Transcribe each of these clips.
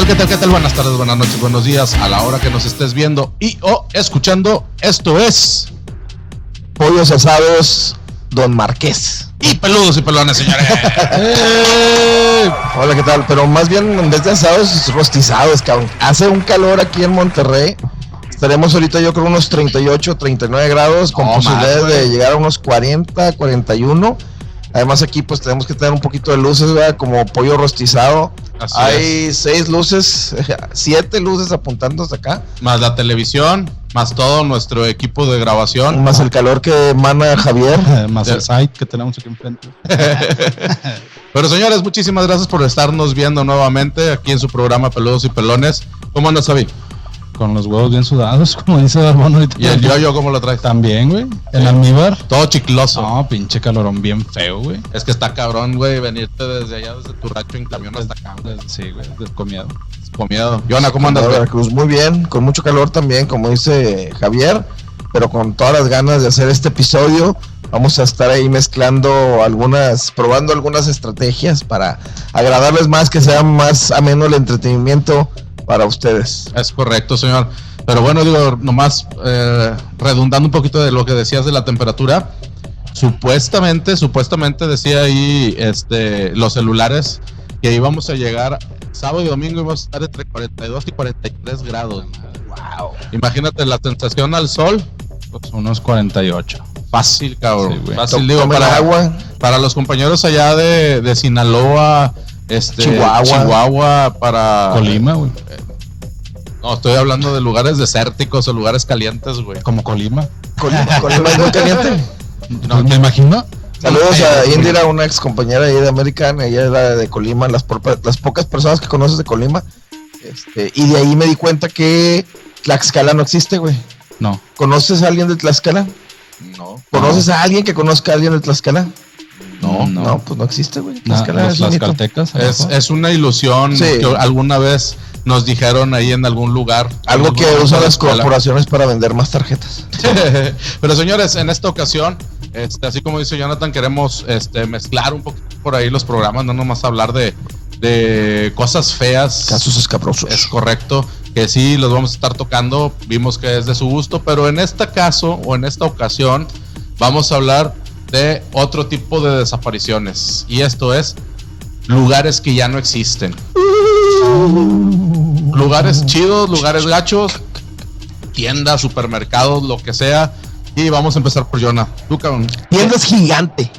tal, qué tal, qué tal? Buenas tardes, buenas noches, buenos días. A la hora que nos estés viendo y o escuchando, esto es Pollos asados Don Marqués. Y peludos y pelones, señores. Hola, ¿qué tal? Pero más bien en vez de asados, rostizados, cabrón. Hace un calor aquí en Monterrey. Estaremos ahorita yo creo unos 38, 39 grados con No, posibilidades de llegar a unos 40, 41. Además aquí pues tenemos que tener un poquito de luces, ¿verdad? Como pollo rostizado. Así Hay seis luces, siete luces apuntando hasta acá. más la televisión, más todo nuestro equipo de grabación. Más el calor que emana Javier. Más el site que tenemos aquí enfrente. Pero señores, muchísimas gracias por estarnos viendo nuevamente aquí en su programa Peludos y Pelones. ¿Cómo andas, Javi? Con los huevos bien sudados, como dice Barbón ahorita. Y el yo-yo, ¿cómo lo traes? También, güey. El almíbar. Todo chicloso. No, pinche calorón bien feo, güey. Es que está cabrón, güey, venirte desde allá, desde tu rancho en camión hasta acá. güey. Sí, güey, descomiado. Con miedo. Yona, ¿cómo andas? Veracruz, muy bien, con mucho calor también, como dice Javier, pero con todas las ganas de hacer este episodio. Vamos a estar ahí mezclando algunas, probando algunas estrategias para agradarles más, que sea más ameno el entretenimiento para ustedes. Es correcto, señor. Pero bueno, digo, nomás eh, redundando un poquito de lo que decías de la temperatura. Supuestamente, supuestamente decía ahí este, los celulares que íbamos a llegar sábado y domingo íbamos a estar entre 42 y 43 grados. Wow. Imagínate la sensación al sol. Pues unos 48. Fácil, cabrón. Sí. Fácil, digo, para, agua. para los compañeros allá de, de Sinaloa, este, Chihuahua. Chihuahua, para Colima, güey. No, estoy hablando de lugares desérticos o lugares calientes, güey. Como Colima. Colima, Colima es muy caliente. No, me imagino. Saludos a Indira, una ex compañera ahí de American, ella era de Colima, las, las pocas personas que conoces de Colima. Este, y de ahí me di cuenta que Tlaxcala no existe, güey. No. ¿Conoces a alguien de Tlaxcala? No. ¿Conoces a alguien que conozca a alguien de Tlaxcala? No, No, pues no existe, güey. Tlaxcala los es un mito. caltecas. Es, es una ilusión Sí. que alguna vez nos dijeron ahí en algún lugar. Algo que usan las corporaciones para vender más tarjetas. Pero señores, en esta ocasión, este, así como dice Jonathan, queremos este, mezclar un poquito por ahí los programas, no nomás hablar de, de cosas feas. Casos escabrosos. Es correcto, que sí los vamos a estar tocando, vimos que es de su gusto, pero en este caso o en esta ocasión vamos a hablar de otro tipo de desapariciones y esto es lugares que ya no existen. Lugares chidos, lugares gachos, tiendas, supermercados, lo que sea. Y vamos a empezar por Jonah. Tú, cabrón. Tiendas gigante.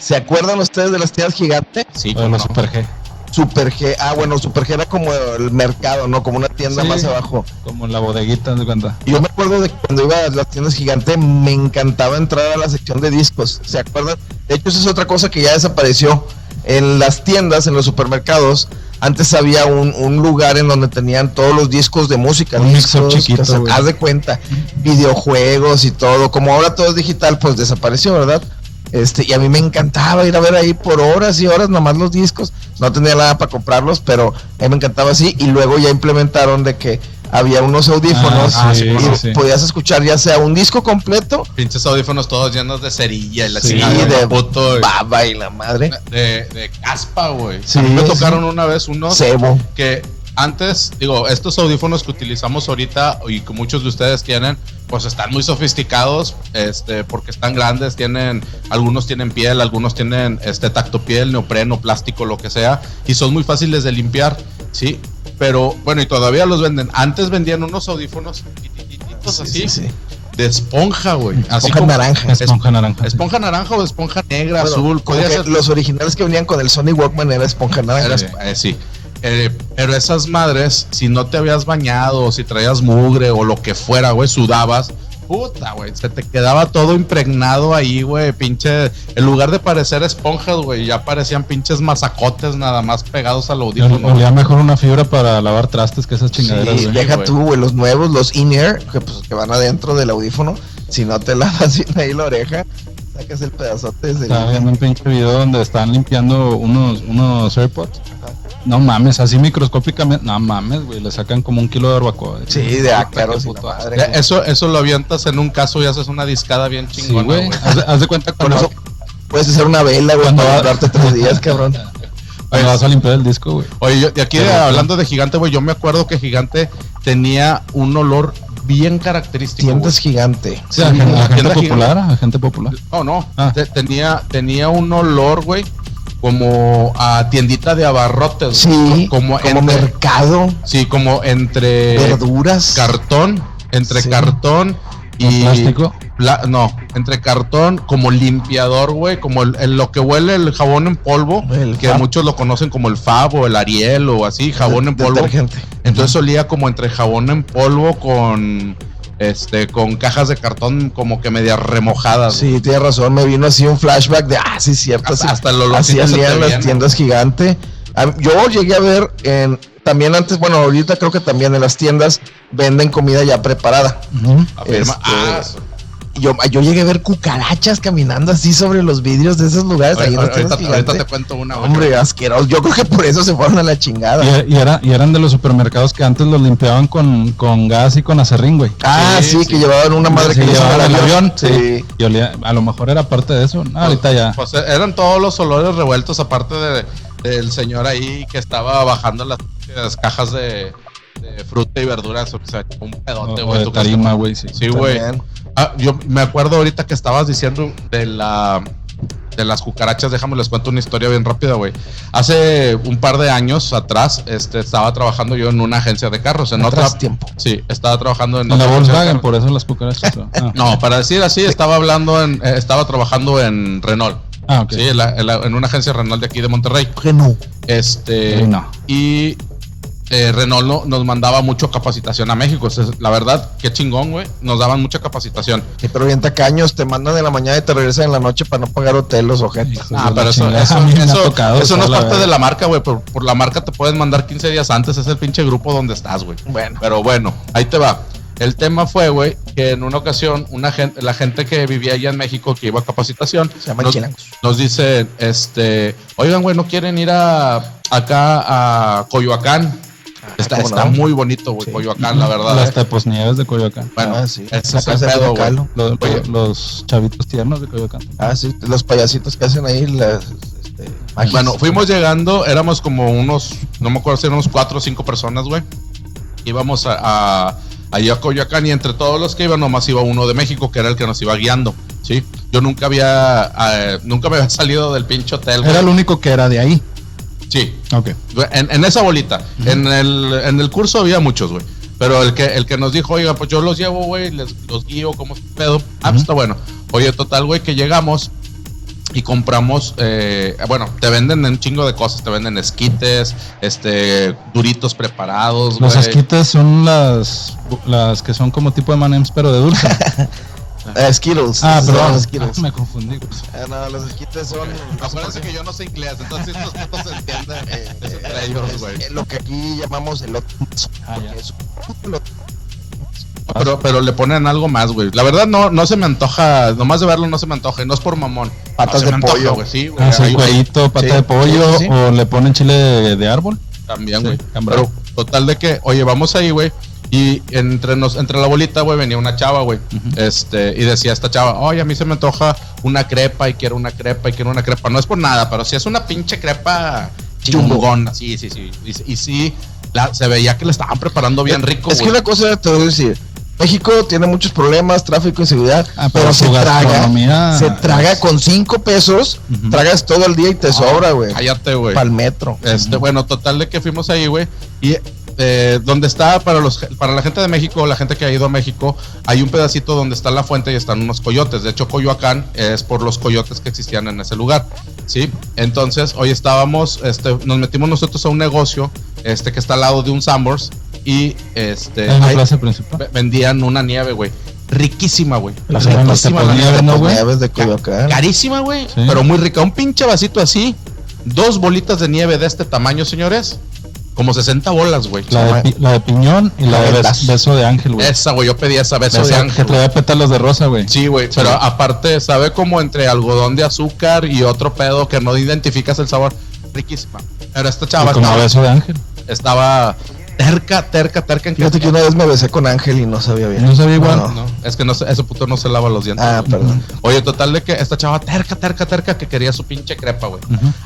¿Se acuerdan ustedes de las tiendas gigante? Sí, los no. Super G. Super G. Ah, bueno, Super G era como el mercado, ¿no? Como una tienda Sí. más abajo. Como la bodeguita, de cuenta. Yo me acuerdo de que cuando iba a las tiendas gigantes me encantaba entrar a la sección de discos. ¿Se acuerdan? De hecho, esa es otra cosa que ya desapareció. En las tiendas, en los supermercados, antes había un, un lugar en donde tenían todos los discos de música. Un discos, chiquito, haz de cuenta, videojuegos y todo. Como ahora todo es digital, pues desapareció, ¿verdad? Este, y a mí me encantaba ir a ver ahí por horas y horas nomás los discos. No tenía nada para comprarlos, pero a mí me encantaba así. Y luego ya implementaron de que había unos audífonos Ah, sí, y sí, podías escuchar ya sea un disco completo, Pinches audífonos todos llenos de cerilla y la Sí, chingada, de puto, baba y la madre, de, de caspa, güey. Sí, a mí me sí. tocaron una vez unos cebo. que antes, digo, estos audífonos que utilizamos ahorita y que muchos de ustedes tienen, pues están muy sofisticados, este, porque están grandes, tienen, algunos tienen piel, algunos tienen este tacto piel, neopreno, plástico, lo que sea, y son muy fáciles de limpiar, sí. Pero bueno, y todavía los venden. Antes vendían unos audífonos chiquititos así, Sí, sí, sí. de esponja, güey. Esponja como naranja. Esponja naranja. esponja naranja o esponja negra, Bueno, azul, podía ser los originales que venían con el Sony Walkman era esponja naranja. Eh, sí. Eh, pero esas madres, si no te habías bañado, o si traías mugre o lo que fuera, güey, sudabas, puta, güey, se te quedaba todo impregnado ahí, güey, pinche. En lugar de parecer esponjas, güey, ya parecían pinches mazacotes nada más pegados al audífono. Olía mejor una fibra para lavar trastes que esas chingaderas, Sí, güey. deja tú, güey, los nuevos, los in-ear, que, pues, que van adentro del audífono. Si no te lavas bien ahí la oreja, sacas el pedazote del- Estaba viendo un pinche video donde están limpiando unos, unos AirPods. No mames, así microscópicamente. No mames, güey, le sacan como un kilo de barbacoa. güey. Sí, de y madre. Ya, Eso, eso lo avientas en un caso y haces una discada bien Sí, chingona, güey. güey. Haz, de- haz de cuenta Con eso puedes hacer una vela, güey, Cuando para durarte tres días, cabrón. Cuando vas a limpiar el disco, güey. Oye, yo, de aquí Pero, hablando de Gigante, güey, yo me acuerdo que Gigante tenía un olor bien característico. Tiendas güey. gigante. Sí, a Sí, gente, a gente tienda popular, a gente popular. No, no. Ah. te- tenía, tenía un olor, güey, como a tiendita de abarrotes. Sí, como, como, entre, mercado, Sí, como entre verduras. cartón, entre Sí. cartón y plástico? pla- no, entre cartón como limpiador, güey, como el, el- lo que huele el jabón en polvo, El que Fab. muchos lo conocen como el Fab o el Ariel o así, jabón en polvo. Detergente. Entonces olía como entre jabón en polvo con este con cajas de cartón como que media remojadas. güey. Sí, tienes razón. Me vino así un flashback de, ah, sí, cierto. Hasta- hasta el Así hacían las tiendas gigante. Ah, Yo llegué a ver en, también antes, bueno, ahorita creo que también en las tiendas venden comida ya preparada. Afirma- Este, ah, Yo, yo llegué a ver cucarachas caminando así sobre los vidrios de esos lugares. ahí en las ahorita, ahorita te cuento una. Hombre, asqueroso. Yo creo que por eso se fueron a la chingada. Y, y era, y eran de los supermercados que antes los limpiaban con, con gas y con acerrín, güey. Ah, Sí, sí, sí. que llevaban una madre Sí, que llevaban hicieron el avión. Sí. Sí. Y olía, a lo mejor era parte de eso. No, ahorita ya. Pues eran todos los olores revueltos, aparte de, del señor ahí que estaba bajando las, las cajas de, de fruta y verduras, o sea, un pedote, güey. o de ¿tú crees que tarima, güey, sí. Sí, güey. Ah, yo me acuerdo ahorita que estabas diciendo de la de las cucarachas, déjame les cuento una historia bien rápida, güey. Hace un par de años atrás, este, estaba trabajando yo en una agencia de carros, en Atrás otra tiempo. Sí, estaba trabajando en En la Volkswagen, por eso las cucarachas. ¿no? Ah. No, para decir así, estaba hablando en, eh, estaba trabajando en Renault. Ah, ok. Sí, en, la- en la- en una agencia Renault de aquí de Monterrey. Que no. Este. Sí, no. Y eh, Renault no- nos mandaba mucho capacitación a México. O sea, la verdad, qué chingón, güey. Nos daban mucha capacitación. Sí, pero bien tacaños, te mandan en la mañana y te regresan en la noche para no pagar hotel los ojetes. Hijos Ah, pero eso, eso, eso- tocado eso no es parte de la marca, güey. Por, por la marca te pueden mandar 15 días antes. Es el pinche grupo donde estás, güey. Bueno. Pero bueno, ahí te va. El tema fue, güey, que en una ocasión, una gente, la gente que vivía allá en México, que iba a capacitación, Se llaman nos, chilangos. nos dice, este, oigan, güey, ¿no quieren ir a acá a Coyoacán? Está, ¿cómo está no? muy bonito, güey, Sí. Coyoacán, la verdad. Las eh. teposnieves de Coyoacán. Bueno, Ah, sí. ese La es de pedo. Calo. Los, los chavitos tiernos de Coyoacán. Ah, sí, los payasitos que hacen ahí las este. Bueno, fuimos llegando, éramos como unos, no me acuerdo si éramos cuatro o cinco personas, güey. Íbamos a, a, allá a Coyoacán y entre todos los que iban, nomás iba uno de México, que era el que nos iba guiando, ¿sí? Yo nunca había, eh, nunca me había salido del pinche hotel, güey. Era el único que era de ahí. Sí, Ok. en, en esa bolita. en, el, en el curso había muchos, güey. Pero el que, el que nos dijo, oiga, pues yo los llevo, güey, los guío, ¿cómo es pedo? Ah, pues está bueno. Oye, total, güey, que llegamos y compramos, eh, bueno, te venden un chingo de cosas, te venden esquites, este, duritos preparados, Los esquites son las, las que son como tipo de manems, pero de dulce. Ah, Skittles. ah, perdón. los Skittles. Ah, me confundí. güey. Ah, no, los esquites son. Acuérdense que yo no sé inglés, entonces estos putos se entienden eh, eh, ellos, es- güey. eh, Lo que aquí llamamos el Ah, ya. Pero, pero le ponen algo más, güey. La verdad no, no se me antoja, nomás de verlo no se me antoja, no es por mamón. Patas No de pollo. güey, sí, güey. Ah, pata Sí, de pollo, sí, sí, sí. o le ponen chile de, de árbol. También, güey. Pero total de que, oye, vamos ahí, güey. Y entre nos, entre la bolita, güey, venía una chava, güey. Este, y decía esta chava, oye, a mí se me antoja una crepa y quiero una crepa y quiero una crepa. No es por nada, pero si es una pinche crepa chungona. Sí, sí, sí. Y, y sí, la- se veía que le estaban preparando bien rico, Es que una cosa te voy a decir. México tiene muchos problemas, tráfico, inseguridad, Ah, pero, pero se traga, se traga con cinco pesos, Ujú. tragas todo el día y te sobra, güey. Cállate, güey. Para el metro. Este, bueno, total de que fuimos ahí, güey. Y eh, donde está para los para la gente de México, la gente que ha ido a México, hay un pedacito donde está la fuente y están unos coyotes. De hecho, Coyoacán es por los coyotes que existían en ese lugar. ¿Sí? Entonces, hoy estábamos, este, nos metimos nosotros a un negocio, este, que está al lado de un Sambors. Y este En la ahí plaza principal. ve- vendían una nieve, güey. Riquísima, güey. Las eran las Riquísima la teponieves, nieve. ¿no, güey? Nieves de Coyoacán. Carísima, güey. Sí. Pero muy rica. Un pinche vasito así. Dos bolitas de nieve de este tamaño, señores. Como 60 bolas, güey. La de, pi- la de piñón y la de beso de ángel, güey. Esa, güey. Yo pedí esa beso Beso de que ángel. güey. traía pétalos de rosa, güey. Sí, güey. Pero aparte, sabe como entre algodón de azúcar y otro pedo que no identificas el sabor. Riquísima. Pero esta Y chava como estaba, beso de ángel. estaba terca, terca, terca en Fíjate que una vez me besé con Ángel y no sabía bien. No sabía igual. No. No, es que no se- ese puto no se lava los dientes. Ah, güey. perdón. Oye, total de que esta chava terca, terca, terca que quería su pinche crepa, güey.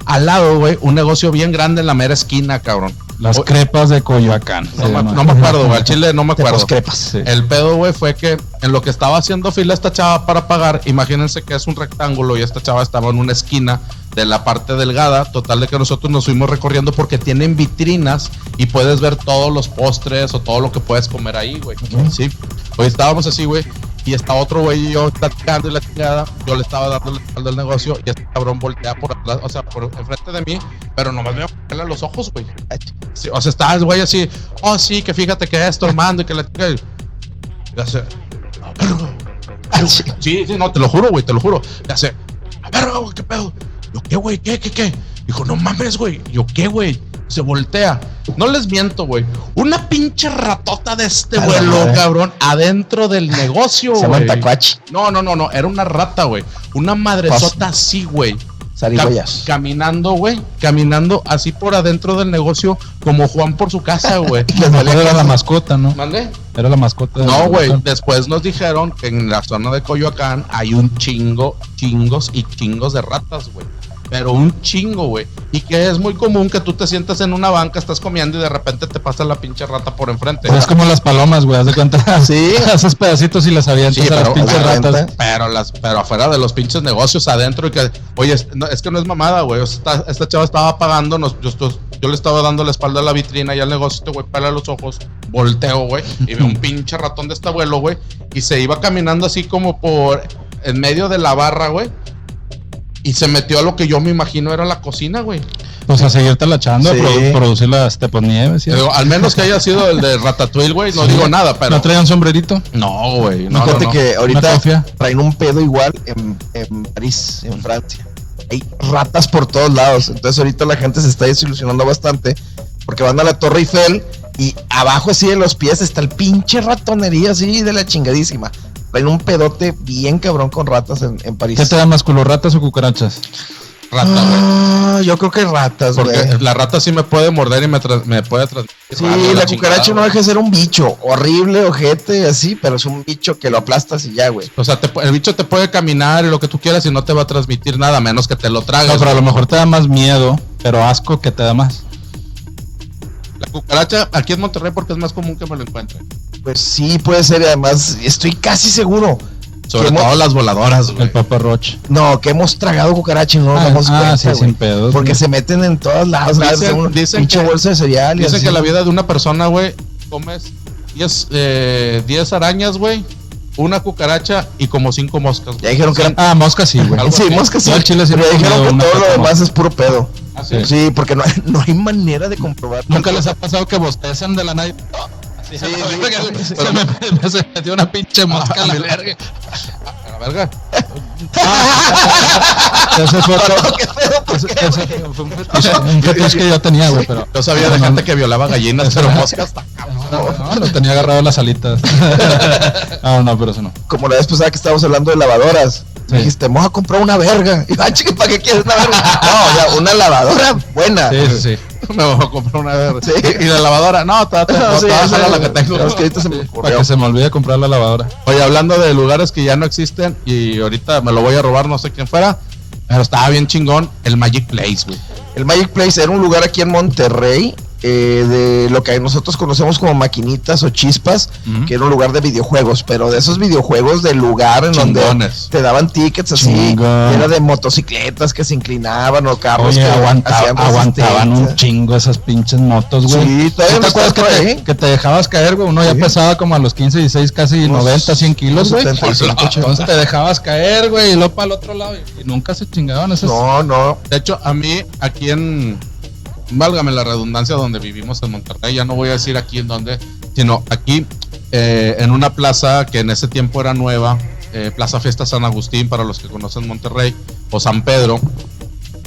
Al lado, güey, un negocio bien grande en la mera esquina, cabrón. Las O- crepas de Coyoacán. No, me, llama. no me acuerdo, güey. Al chile no me acuerdo. poscrepas. Sí. El pedo, güey, fue que en lo que estaba haciendo fila esta chava para pagar, imagínense que es un rectángulo y esta chava estaba en una esquina de la parte delgada. Total de que nosotros nos fuimos recorriendo porque tienen vitrinas y puedes ver todos los postres o todo lo que puedes comer ahí, güey. Sí. Hoy estábamos así, güey. Y está otro güey y yo platicando y la chingada. Yo le estaba dando el al negocio y este cabrón voltea por atrás, o sea, por enfrente de mí, pero nomás me a los ojos, güey. O sea, estaba el güey así, oh sí, que fíjate que esto, Armando, y que la chica. Sí, sí, no, te lo juro, güey, te lo juro. Y hace, a ver, güey, ¿qué pedo? Yo, ¿qué, güey? ¿Qué, qué, qué? Dijo, no mames, güey. Yo, ¿qué, güey? Se voltea. No les miento, güey. Una pinche ratota de este A vuelo, madre. cabrón, adentro del negocio, güey. No, no, no, no. Era una rata, güey. Una madresota así, güey. Cam- Zarigüeyas. caminando, güey. Caminando así por adentro del negocio, como Juan por su casa, güey. Era la mascota, ¿no? ¿Mande? Era la mascota. de No, güey. Después nos dijeron que en la zona de Coyoacán hay un chingo, chingos y chingos de ratas, güey. Pero un chingo, güey. Y que es muy común que tú te sientas en una banca, estás comiendo y de repente te pasa la pinche rata por enfrente. Pues es como las palomas, güey. Haz de cuenta. Sí. Haces pedacitos y las avientas Sí, a las pero pinches ratas. renta. Pero las, pero afuera de los pinches negocios adentro y que, oye, es, no, es que no es mamada, güey. Esta, esta chava estaba pagando, nos, yo, le estaba dando la espalda a la vitrina y al negocio, güey pela los ojos, volteo, güey, y veo un pinche ratón de este abuelo, güey, y se iba caminando así como por en medio de la barra, güey. Y se metió a lo que yo me imagino era la cocina, güey. Pues a seguirte la echando, Sí. a produ- producir las teponieves. ¿sí? Digo, Al menos que haya sido el de Ratatouille, güey, no digo nada, pero. ¿No traían sombrerito? No, güey. No, no, Fíjate no. que ahorita traen un pedo igual en, en París, en Francia. Hay ratas por todos lados. Entonces ahorita la gente se está desilusionando bastante porque van a la Torre Eiffel y abajo así de los pies está el pinche ratonería así de la chingadísima. Traen un pedote bien cabrón con ratas en, en París. ¿Qué te da más culo, ratas o cucarachas? Rata, güey. Ah, yo creo que ratas, Porque güey. la rata sí me puede morder y me, tra- me puede transmitir. Sí, rabia, la chingada, cucaracha no deja de ser un bicho horrible, ojete, así, pero es un bicho que lo aplastas y ya, güey. O sea, te el bicho te puede caminar y lo que tú quieras y no te va a transmitir nada, a menos que te lo tragues. No, pero a lo mejor te da más miedo, pero asco que te da más. La cucaracha aquí en Monterrey porque es más común que me lo encuentre. Pues sí, puede ser, y además estoy casi seguro. Sobre ¿Qué mo- todo las voladoras, güey. El Papa Roach. No, que hemos tragado cucaracha y no nos Ah, damos ah, cuenta, sí, güey. sin pedos, Porque güey. se meten en todos lados. Dicen- que- bolsa de cereal. y Dicen así. que la vida de una persona, güey, comes 10 eh, 10 arañas, güey, una cucaracha y como 5 moscas. Ya dijeron que eran... Ah, mosca sí, güey. Sí, moscas sí. Al chile sí pero he dijeron que todo lo demás es puro pedo. ¿Ah, sí? Sí, porque no, hay- no hay manera de comprobar. Nunca les ha pasado que bostezan de la nada. Sí, sí, se, me, me- se metió una pinche mosca a la verga. A la verga. Ese fue otro. Un fetiche, que yo tenía, güey, pero. Yo sabía de gente que violaba gallinas, pero moscas. No, no, lo tenía agarrado a las alitas. Ah, no, pero eso no. Como la vez pasada que estábamos hablando de lavadoras. Sí. Me dijiste, vamos a comprar una verga. Y ah, chica, ¿para qué quieres una verga? No, o sea, una lavadora buena. Sí, sí, sí. Me voy a comprar una verde. Sí. Y la lavadora, no, te, te, No, sí, la que tengo. Es que ahorita se me Para que se me olvide comprar la lavadora. Oye, hablando de lugares que ya no existen y ahorita me lo voy a robar, no sé quién fuera, pero estaba bien chingón el Magic Place, güey. El Magic Place era un lugar aquí en Monterrey, eh, de lo que nosotros conocemos como maquinitas o chispas, que era un lugar de videojuegos, pero de esos videojuegos del lugar en donde te daban tickets así, Chingón. era de motocicletas que se inclinaban o carros Oye, que aguanta- aguantaban un chingo esas pinches motos, güey. Sí, todavía ¿No no te acuerdas que te, ahí. que te dejabas caer, güey? Uno ya pesaba como a los 15, 16, casi Unos- 90, 100 kilos, güey. 75, Entonces te dejabas caer, güey, y luego para el otro lado. Y, y nunca se chingaban esas. No, no, De hecho, a mí aquí en, válgame la redundancia, donde vivimos en Monterrey, ya no voy a decir aquí en dónde, sino aquí eh, en una plaza que en ese tiempo era nueva, eh, Plaza Fiesta San Agustín, para los que conocen Monterrey, o San Pedro,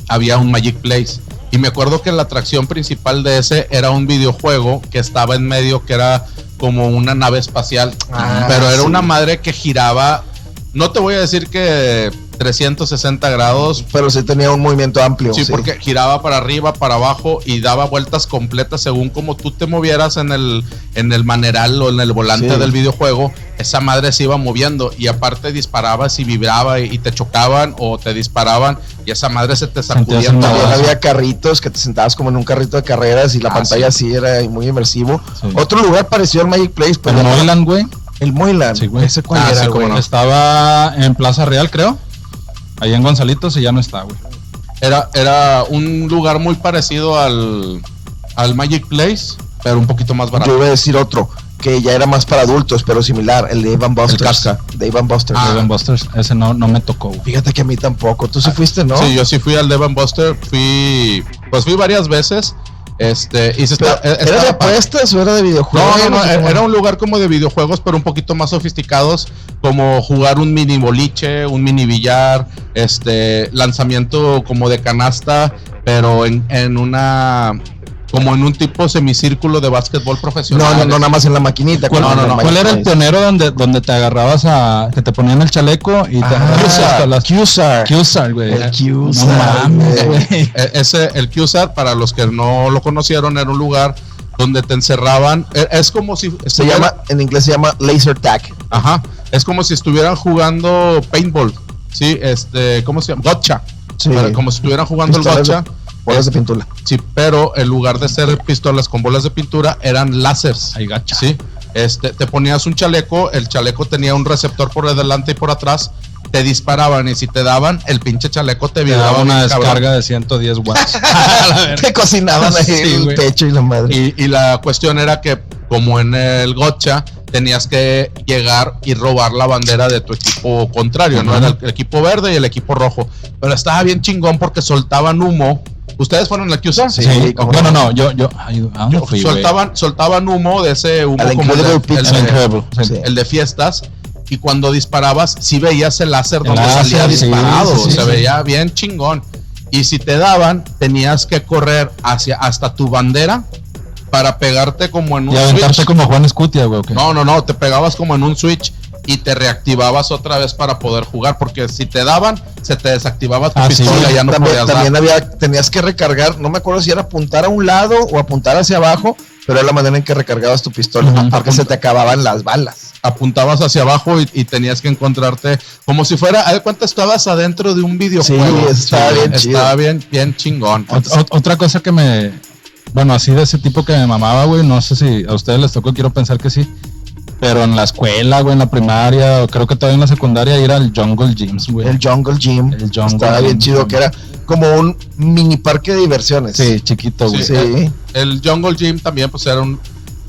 había un Magic Place. Y me acuerdo que la atracción principal de ese era un videojuego que estaba en medio, que era como una nave espacial, Ah, pero era sí. una madre que giraba. No te voy a decir que 360 grados. Pero sí tenía un movimiento amplio. Sí, porque giraba para arriba, para abajo y daba vueltas completas según como tú te movieras en el, en el maneral o en el volante Sí. del videojuego. Esa madre se iba moviendo y aparte disparabas y vibraba y, y te chocaban o te disparaban y esa madre se te sacudía había carritos que te sentabas como en un carrito de carreras y la Ah, pantalla sí. así era muy inmersivo. Sí. Otro lugar parecido al Magic Place, pero El ya no- Moyland, güey. el Moyland. Sí, güey. ¿Ese cuál Ah, era, sí, cómo güey? no. Estaba en Plaza Real, creo. Ahí en Gonzalitos y ya no está, güey. Era, era un lugar muy parecido al, al Magic Place, pero un poquito más Yo barato. iba a decir otro, que ya era más para adultos, pero similar, el de Evan Busters. Casca. De Evan Busters. Ah. Busters, ese no, no me tocó, güey. Fíjate que a mí tampoco. Tú sí fuiste, ¿no? Sí, yo sí fui al Devon Buster, fui, pues fui varias veces. Este, y se Pero, está- eh, ¿Era de estaba apuestas o era de videojuegos? No, no, no, ¿Cómo era un lugar como de videojuegos, pero un poquito más sofisticados, como jugar un mini boliche, un mini billar, este, lanzamiento como de canasta, pero en, en una, como en un tipo semicírculo de básquetbol profesional. No, no, no, nada más en la maquinita. ¿Cuál, no, no, el ¿Cuál era el pionero donde, donde te agarrabas a. que te ponían el chaleco y te Ah, agarrabas hasta las. Q-Sar. Q-Sar, güey. El Q-Sar, No mames. E- Ese, el QSAR, para los que no lo conocieron, era un lugar donde te encerraban. E- Es como si Se estuviera- llama, en inglés se llama laser tag. Ajá. Es como si estuvieran jugando paintball. Sí, este, ¿cómo se llama? Gotcha. Sí. Como si estuvieran jugando el de- gotcha. Bolas de pintura. Sí, pero en lugar de ser pistolas con bolas de pintura, eran láseres. Ay, gacha. Sí. Este, te ponías un chaleco, el chaleco tenía un receptor por delante y por atrás, te disparaban y si te daban, el pinche chaleco te Te daba una bien cabrón. descarga de 110 watts. Te cocinaban ahí Sí, el güey. pecho y la madre. Y, y la cuestión era que, como en el gotcha, tenías que llegar y robar la bandera de tu equipo contrario, ¿no? Era el, el equipo verde y el equipo rojo. Pero estaba bien chingón porque soltaban humo. ¿Ustedes fueron la QSA? Sí, Sí, cómo bueno, no. no, yo, yo, ay, ¿a dónde fui, soltaban, soltaban humo de ese humo como el Incredible de, Pizza. el El de- Incredible, sí. Sí. el de fiestas. Y cuando disparabas, sí veías el láser El donde láser, salía sí, disparado. sí, sí, se sí. veía bien chingón. Y si te daban, tenías que correr hacia hasta tu bandera para pegarte como en un Y aventarte switch. como Juan Escutia, güey. No, no, no, te pegabas como en un switch y te reactivabas otra vez para poder jugar, porque si te daban, se te desactivaba tu Ah, sí. pistola y ya no también podías también dar. había, tenías que recargar, no me acuerdo si era apuntar a un lado o apuntar hacia abajo, pero era la manera en que recargabas tu pistola, Ujú. porque se te acababan las balas. Apuntabas hacia abajo y, y tenías que encontrarte como si fuera, haz de cuenta estabas adentro de un videojuego. Sí, estaba bien chido. Estaba bien, bien chingón. Ot- ot- otra cosa que me. Bueno, así de ese tipo que me mamaba, güey. No sé si a ustedes les tocó, quiero pensar que sí. Pero en la escuela, güey, en la primaria, o creo que todavía en la secundaria, ir al Jungle Gyms, güey. El Jungle Gym El Jungle estaba bien Gym, chido, que era como un mini parque de diversiones. Sí, chiquito, güey. Sí. Sí. El Jungle Gym también pues era un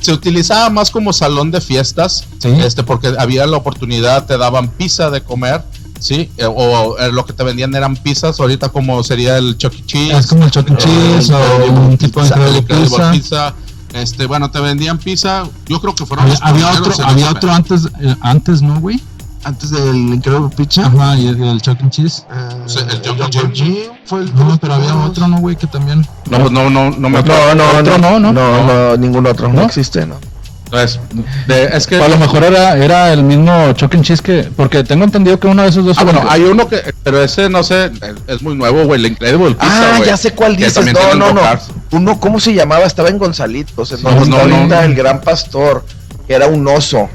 se utilizaba más como salón de fiestas, Sí. este porque había la oportunidad, te daban pizza de comer, sí, Eh, o, eh, lo que te vendían eran pizzas, ahorita como sería el Chuck E. Cheese, Es como el Chuck E. Cheese o un tipo de Pizza, Pizza. Este, bueno, te vendían pizza. Yo creo que fueron Había, los había otro, había otro antes, eh, antes, ¿no, güey? Antes del Incredible Pizza. Ajá, y el, el Chuck E. Cheese. el Jungle Gym. fue el No, pero había otro, ¿no, güey? Que también. No, no, no, no me No, no, Otro no, ¿no? No, no, ningún otro. No, ¿No? existe, ¿no? Es, de- es que. A lo mejor era, era el mismo Chuck E. Cheese que. Porque tengo entendido que uno de esos dos. Ah, bueno, que- hay uno que. Pero ese no sé. Es muy nuevo, güey. El Incredible Pizza. Ah, ya sé cuál dices. No, no, no. Uno, ¿cómo se llamaba? Estaba en Gonzalitos. En No, no, ahorita el gran pastor, que era un oso.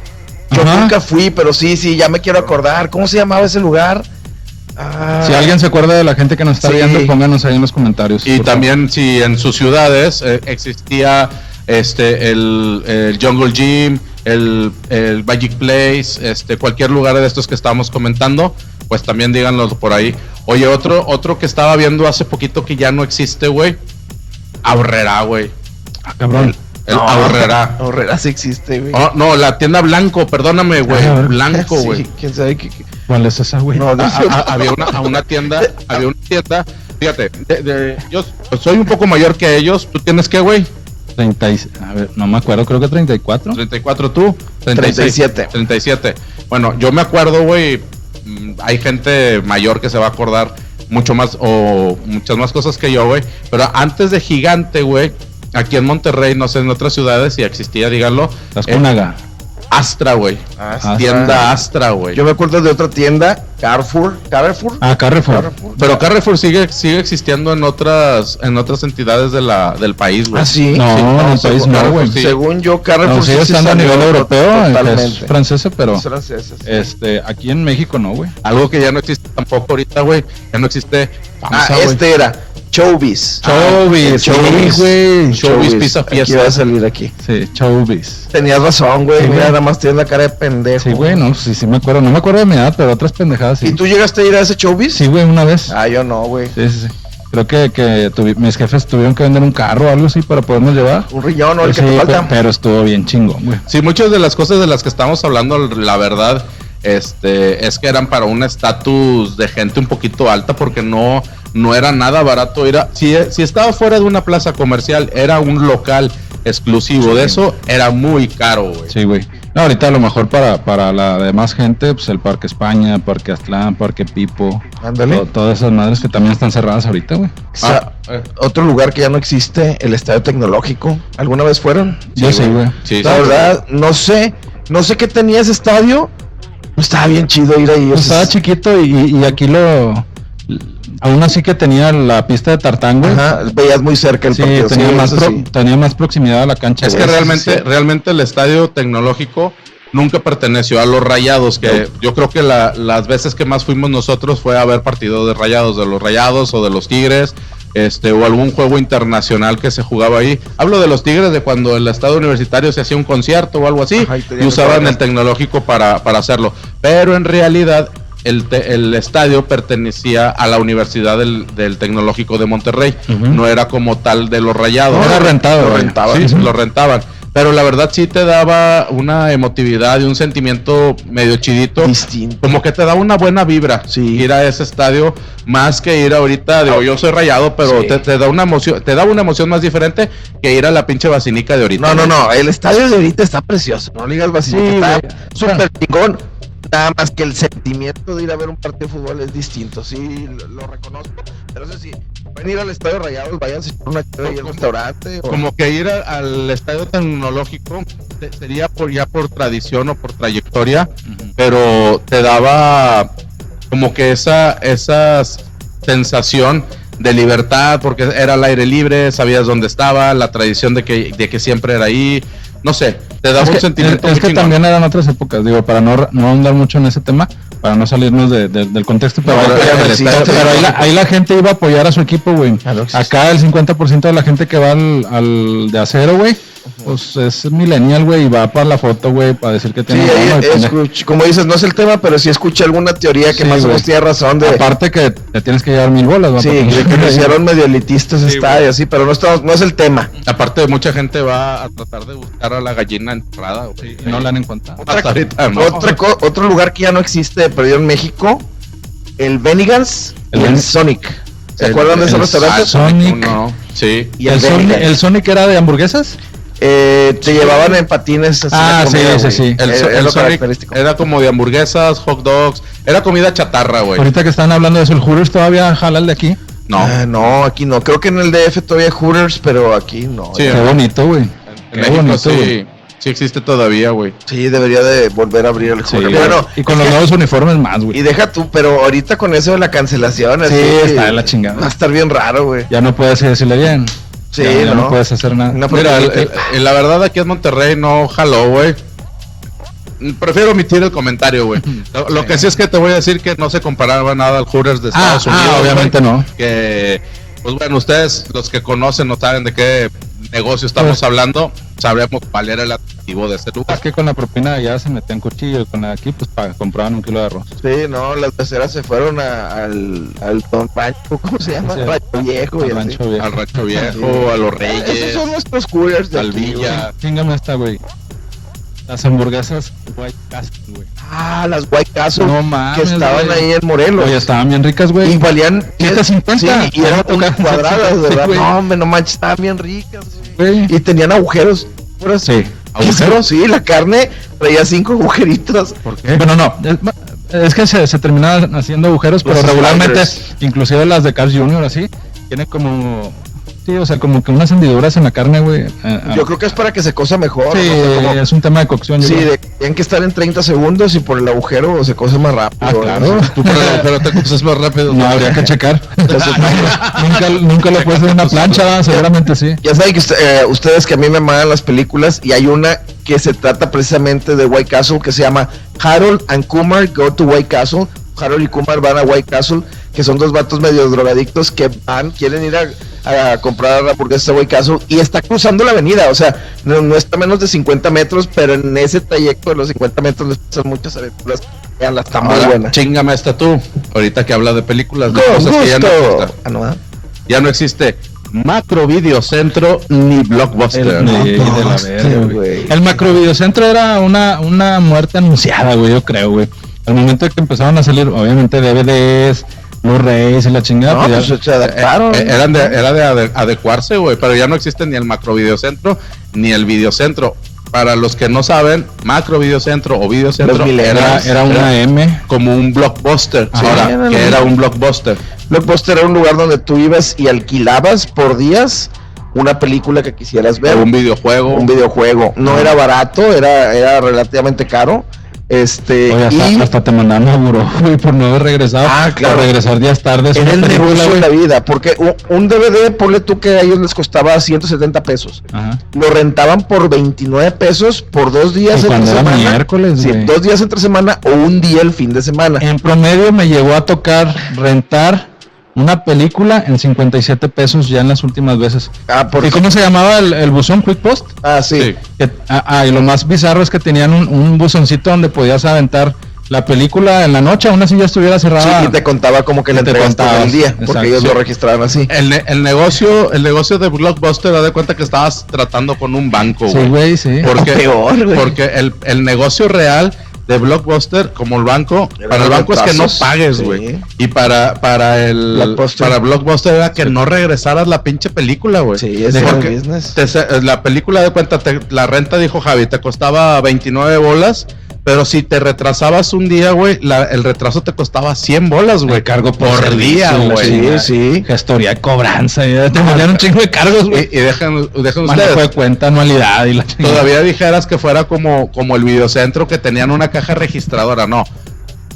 Yo Ajá. nunca fui, pero sí, sí, ya me quiero acordar. ¿Cómo se llamaba ese lugar? Ah, Si alguien se acuerda de la gente que nos está Sí. viendo, pónganos ahí en los comentarios. Y también si en sus ciudades eh, existía este el, el Jungle Gym, el, el Magic Place, este cualquier lugar de estos que estábamos comentando, pues también díganlo por ahí. Oye, otro otro que estaba viendo hace poquito que ya no existe, güey. Ahorrera, güey. Ah, cabrón. El no, Ahorrera. Ahorrera sí existe, güey. Oh, no, la tienda Blanco, perdóname, güey. Ah, Blanco, Sí, güey. quién sabe qué. qué- ¿Cuál es esa, güey? No, no, A- a- a- había una, a una tienda, había una tienda, fíjate, de- de- yo soy un poco mayor que ellos, ¿tú tienes qué, güey? 30 y- a ver, no me acuerdo, creo que 34. 34 tú, 37. 37. Bueno, yo me acuerdo, güey, mm, hay gente mayor que se va a acordar mucho más o muchas más cosas que yo, güey, pero antes de Gigante, güey, aquí en Monterrey, no sé, en otras ciudades si existía, díganlo. Las eh, Cunaga. Astra, güey. Astra. Tienda Astra, güey. Yo me acuerdo de otra tienda, Carrefour. Carrefour. Ah, Carrefour. Carrefour. Pero Carrefour sigue, sigue existiendo en otras, en otras entidades de la, del país, güey. Ah, sí. No, Sí, en el país no, güey. sí. Según yo, Carrefour No, sigue sí estando a nivel europeo, es francesa, pero Es francesa, este, aquí en México no, güey. Algo que ya no existe tampoco ahorita, güey. Ya no existe. Ah, este era Chowbiz. Chowbiz, Chowbiz, sí, güey. Chowbiz Pizza Aquí Fiesta. va a salir aquí. Sí, Chowbiz. Tenías razón, güey. Sí, Mira, nada más tienes la cara de pendejo. Sí, güey, no, sí, sí me acuerdo. No me acuerdo de mi edad, pero otras pendejadas sí. ¿Y tú llegaste a ir a ese Chowbiz? Sí, güey, una vez. Ah, yo no, güey. Sí, sí, sí. Creo que, que tuvi- mis jefes tuvieron que vender un carro o algo así para podernos llevar. Un riñón, ¿no? El Sí, que te falta. pero estuvo bien chingón, güey. Sí, muchas de las cosas de las que estamos hablando, la verdad, este, es que eran para un estatus de gente un poquito alta, porque no, no era nada barato. Era, si, si estaba fuera de una plaza comercial, era un local exclusivo. De eso era muy caro, güey. Sí, güey. No, ahorita a lo mejor para, para la demás gente, pues el Parque España, Parque Aztlán, Parque Pipo, Ándale. to- todas esas madres que también están cerradas ahorita, güey. O sea, Ah, eh. otro lugar que ya no existe, el Estadio Tecnológico. ¿Alguna vez fueron? Yo sí, güey. Sí, la sí. verdad, no sé, no sé qué tenía ese estadio. No estaba bien chido ir ahí. Pues estaba chiquito y, y aquí lo... Aún así que tenía la pista de tartán, güey. Ajá, veías muy cerca el Sí, partido. tenía, sí, más eso pro- sí. tenía más proximidad a la cancha. Es que realmente, sí. realmente el estadio tecnológico nunca perteneció a los rayados, que yo creo que la- las veces que más fuimos nosotros fue a ver partidos de rayados, de los rayados o de los tigres, este, o algún juego internacional que se jugaba ahí. Hablo de los tigres de cuando el estadio universitario se hacía un concierto o algo así, Ajá, y usaban el tecnológico para, para hacerlo. Pero en realidad el, te- el estadio pertenecía a la Universidad del, del Tecnológico de Monterrey, no era como tal de los rayados. No, era rentado, Lo güey. rentaban, sí, lo rentaban. Pero la verdad sí te daba una emotividad y un sentimiento medio chidito. Distinto. Como que te da una buena vibra Sí. ir a ese estadio más que ir ahorita, digo, yo soy rayado, pero Sí. te, te da una emoción, te da una emoción más diferente que ir a la pinche basinica de ahorita. No, no, no, el estadio de ahorita está precioso. No digas vacío, Sí, está súper chingón. Nada más que el sentimiento de ir a ver un partido de fútbol es distinto. Sí, lo, lo reconozco. Pero eso sí, pueden ir al estadio Rayados, vayan a una chévere ahí al restaurante. o- Como que ir a- al estadio tecnológico te- sería por ya por tradición o por trayectoria, pero te daba como que esa, esa sensación de libertad, porque era al aire libre, sabías dónde estaba, la tradición de que, de que siempre era ahí, no sé, te daba Es un que, sentimiento es que chingón. también eran otras épocas, digo, para no, no ahondar mucho en ese tema, para no salirnos de- de- del contexto, pero, No, ahí- pero la, ahí la gente iba a apoyar a su equipo, güey. Acá el 50% de la gente que va al, al de acero, güey, pues es millennial, güey, y va para la foto, güey, para decir que Sí, tiene... y escuch- como dices, no es el tema, pero sí escuché alguna teoría que Sí, más o güey. menos tiene razón de. Aparte que te tienes que llevar mil bolas, ¿va? Sí, de que lo hicieron medio elitistas Sí, estadio, así, pero no, estamos, no es el tema. Aparte, mucha gente va a tratar de buscar a la gallina enterrada, güey. y no la han encontrado. Hasta ahorita, ¿no? Otra otro lugar que ya no existe, perdido en México, el Benigans El y Sonic. ¿Se acuerdan de esos el restaurantes? Sonic. uno, sí. Y ¿El, el, Sonic. ¿El Sonic era de hamburguesas? Eh, te llevaban en patines así Ah, sí, sí, sí. El, lo característico. era como de hamburguesas, hot dogs, era comida chatarra, güey. Ahorita que están hablando de eso, ¿el Hooters todavía jala el de aquí? No, Ah, no, aquí no. Creo que en el DF todavía hay Hooters, pero aquí no. Sí, Qué ¿no? bonito, güey. en Qué México bonito, sí, sí existe todavía, güey. Sí, debería de volver a abrir el Sí, bueno, y con los nuevos uniformes más, y güey. deja tú, pero ahorita con eso de la cancelación, Sí, así, está de la chingada. Va a estar bien raro, güey. Ya no puedes decirle bien. Sí, no. ¿no? puedes hacer nada. Una Mira, el- porque- el- el- la verdad aquí en Monterrey no jaló, güey. Prefiero omitir el comentario, güey. Lo, lo que sí es que te voy a decir que no se comparaba nada al Hooters de Ah, Estados ah, Unidos. obviamente güey. no. Que, pues bueno, ustedes, los que conocen, no saben de qué negocio estamos hablando, sabremos cuál era el de este lugar. Es que con la propina ya se metían cuchillo y con la de aquí, pues pa- compraban un kilo de arroz. Sí, no, las peceras se fueron a- al, al Don Rancho, ¿cómo se llama? Sí. Rancho Viejo. Al rancho viejo. Al Rancho Viejo, a los Reyes, Esos son nuestros coolers de al. Villa. Chingame esta, güey. Las hamburguesas White Castle, güey. Ah, las White Castle No mames, que estaban güey. ahí en Morelos. Oye, estaban bien ricas, güey. y valían 7.50. Sí, y eran unas cuadradas, ¿verdad? no, hombre, no manches, estaban bien ricas. güey. Güey. Y tenían agujeros. puras- Sí. ¿Agujeros? Sí, la carne traía cinco agujeritos. ¿Por qué? Bueno, no. Es, que se, se terminaban haciendo agujeros, pero regularmente, sliders. inclusive las de Carl Jr. así, tiene como Sí, o sea, como que unas hendiduras en la carne, güey. Yo creo que es para que se cosa mejor. Sí, no es un tema de cocción. yo Sí, creo. de, tienen que estar en 30 segundos y por el agujero se cose más rápido. Ah, claro. Tú por el agujero te coces más rápido. No habría que checar. nunca, nunca lo puesto en una plancha, ¿verdad? seguramente sí. Ya saben que usted- eh, ustedes que a mí me mandan las películas y hay una que se trata precisamente de White Castle que se llama Harold and Kumar Go to White Castle. Harold y Kumar van a White Castle, que son dos vatos medio drogadictos que van, quieren ir a, a comprar hamburguesas a Castle y está cruzando la avenida, o sea, no, no está a menos de 50 metros, pero en ese trayecto de los 50 metros les pasan muchas aventuras. Veanla, está muy Ahora, buena. chingame esta tú. Ahorita que habla de películas, de cosas que ya no. Ah, no, ¿ah? ya no existe Macro Videocentro ni Blockbuster. El, ¿no? de, de la verga. El macrovideocentro era una, una muerte anunciada, güey, yo creo, güey. Al momento de que empezaron a salir, obviamente, DVDs, Blu-rays y la chingada. No, pues pues se adaptaron. Eh, eran de, era de ade- adecuarse, güey, pero ya no existe ni el macro videocentro ni el videocentro. Para los que no saben, macro videocentro o videocentro era, era, era una M. como un blockbuster. Sí, Ahora, era que era un blockbuster. Blockbuster era un lugar donde tú ibas y alquilabas por días una película que quisieras ver, O un un, videojuego. videojuego. No era barato, era, era relativamente caro. Este, Oye, hasta, y hasta te mandaron a buró, güey, por no haber regresado. Ah, claro. Por regresar días tardes. era el negocio de la vida, porque un, DVD, ponle tú que a ellos les costaba 170 pesos. Ajá. Lo rentaban por 29 pesos por dos días entre semana. miércoles, Sí, dos días entre semana o un día el fin de semana. En promedio me llegó a tocar rentar una película en 57 pesos ya en las últimas veces. Ah, por ¿Y cómo se llamaba el, el buzón Quick Post? Ah, sí. Sí. Que- ah, ah, y lo más bizarro es que tenían un, un buzoncito donde podías aventar la película en la noche, aún así ya estuviera Sí, cerrada. y te contaba como que la te entregaste en el día, exacto, porque ellos sí. lo registraban así. El, el negocio, el negocio de Blockbuster, da de cuenta que estabas tratando con un banco, Sí, güey. güey, sí. Porque, Peor, güey. porque el, el negocio real de Blockbuster, como el banco, para el banco es que no pagues, sí. güey. Y para, para el Blockbuster. para Blockbuster era que no regresaras la pinche película, güey. Sí, porque business. te la película de cuenta, te- la renta, dijo Javi, te costaba 29 bolas. Pero si te retrasabas un día, güey, el retraso te costaba 100 bolas, güey. cargo por día, güey. Sí, sí. Gestoría de cobranza, ya te ponían un chingo de cargos, güey. Y, y dejen, dejen Manejo de ustedes. cuenta, anualidad y la. Todavía dijeras que fuera como, como el videocentro que tenían una caja registradora, no.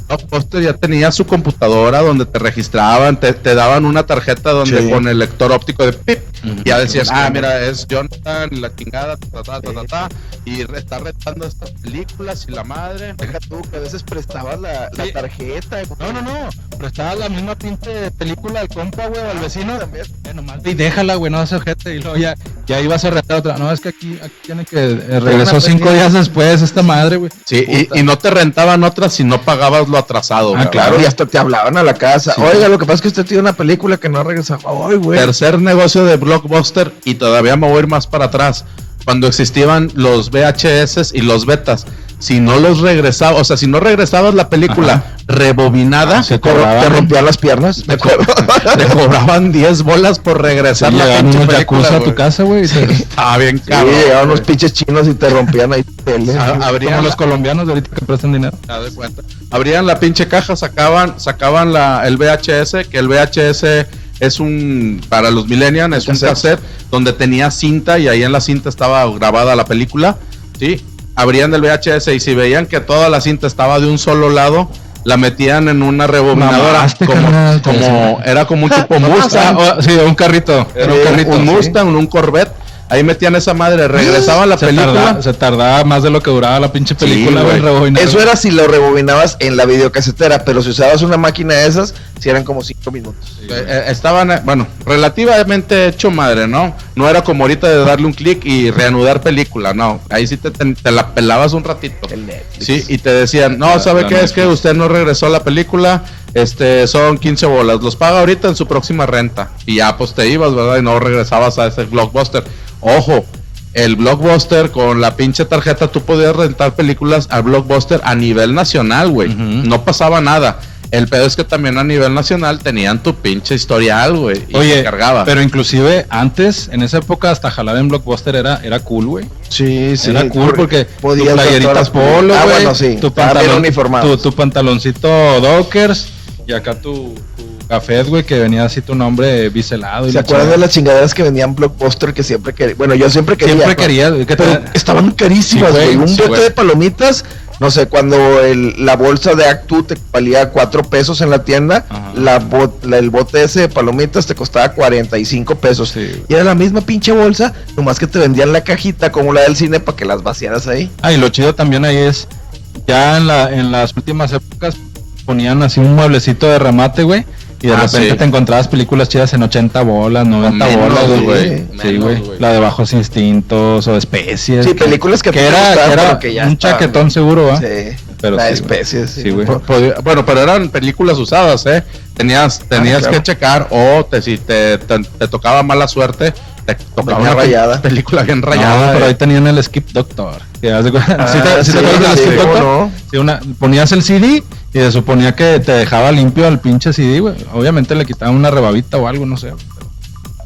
Blockbuster ya tenía su computadora donde te registraban, te, te daban una tarjeta donde Sí. con el lector óptico de pip, ya decían, ah, Buscando. mira, es Jonathan y la chingada, ta, ta, ta, ta, ta, y está retando estas películas y la madre. Deja tú que a veces prestabas la, la tarjeta. No, no, no. Prestabas la misma pinche película al compa, güey, al vecino. También. Eh, nomás ve y déjala, güey, no hace gente. Y luego ya, ya ibas a retar otra. No, es que aquí, aquí tiene que. eh, regresó cinco días después esta madre, güey. Sí, y, y no te rentaban otras si no pagabas lo atrasado. Ah. Claro, y hasta te hablaban a la casa. Sí. Oiga, lo que pasa es que usted tiene una película que no regresa. Ay, güey. Tercer negocio de Blockbuster y todavía me voy a ir más para atrás. Cuando existían los VHS y los betas, si no los regresabas, o sea, si no regresabas la película Ajá. Rebobinada, Ah, se Te, rompían las piernas. te, co- te cobraban 10 bolas por regresar la Llegaban pinche unos película, a tu casa, güey. Estaba bien Sí, cabrón. llegaban unos pinches chinos y te rompían ahí tele. Ah, abrían Como la- los colombianos de ahorita que prestan dinero. De cuenta. Abrían la pinche caja, sacaban, sacaban la, el VHS, que el VHS es un, para los millennials, es un cassette. cassette donde tenía cinta y ahí en la cinta estaba grabada la película, ¿sí? Abrían el VHS y si veían que toda la cinta estaba de un solo lado, la metían en una rebobinadora, Mamaste, como, carnal, como, era como un tipo Mustang, sí, un carrito. Era un carrito. un. Mustang, un Corvette, ahí metían esa madre, regresaban la Se película, tardaba, se tardaba más de lo que duraba la pinche película. Eso era si lo rebobinabas en la videocasetera, pero si usabas una máquina de esas, si eran como cinco minutos. Eh, eh, estaban, eh, bueno, relativamente hecho madre, ¿no? No era como ahorita de darle un clic y reanudar película, no. Ahí sí te, te- te la pelabas un ratito. El Netflix. Sí, y te decían, no, ¿sabe la qué? Es que usted no regresó a la película, este, son 15 bolas, los paga ahorita en su próxima renta. Y ya, pues te ibas, ¿verdad? Y no regresabas a ese blockbuster. Ojo, el blockbuster con la pinche tarjeta, tú podías rentar películas al blockbuster a nivel nacional, güey. No pasaba nada. El pedo es que también a nivel nacional tenían tu pinche historial, güey. Y Oye, se cargaba. pero inclusive antes, en esa época, hasta jalar en Blockbuster era, era cool, güey. Sí, sí. era cool por- porque podías tu ver playerita todas las polo, Ah, güey, bueno, sí. tu, pantalón, uniformados. tu, tu pantaloncito Dockers y acá tu, tu café, güey, que venía así tu nombre biselado. y ¿Se acuerdan de las chingaderas que vendían Blockbuster que siempre quería? Bueno, yo siempre quería. Siempre ¿no? quería, güey, que Pero te- estaban carísimas, Sí, güey. Un sí, bote güey. de palomitas, no sé, cuando el- la bolsa de Actu te valía cuatro pesos en la tienda, la bot- la- el bote ese de palomitas te costaba 45 pesos. Sí, y era la misma pinche bolsa, nomás que te vendían la cajita como la del cine para que las vaciaras ahí. Ah, y lo chido también ahí es, ya en, la, en las últimas épocas ponían así un mueblecito de remate, güey. Y de Ah, repente sí. te encontrabas películas chidas en 80 bolas, 90 menos, bolas, güey. Sí, güey. La de Bajos Instintos o Especies. Sí, películas que que era, gustaban, que era que ya un chaquetón seguro, ¿va? Sí, Pero la sí, especie, Sí, güey. Bueno, pero eran películas usadas, ¿eh? Tenías, tenías claro. que checar o te, si te, te, te tocaba mala suerte, te tocaba Venía una rayada. película bien No, rayada. pero eh. ahí tenían el Skip Doctor. De Ah, ¿Sí te, sí te sí, acuerdas del sí, Skip ¿cómo Doctor? no? Sí, una, ponías el CD y se suponía que te dejaba limpio al pinche CD, güey. Obviamente le quitaban una rebabita o algo, no sé.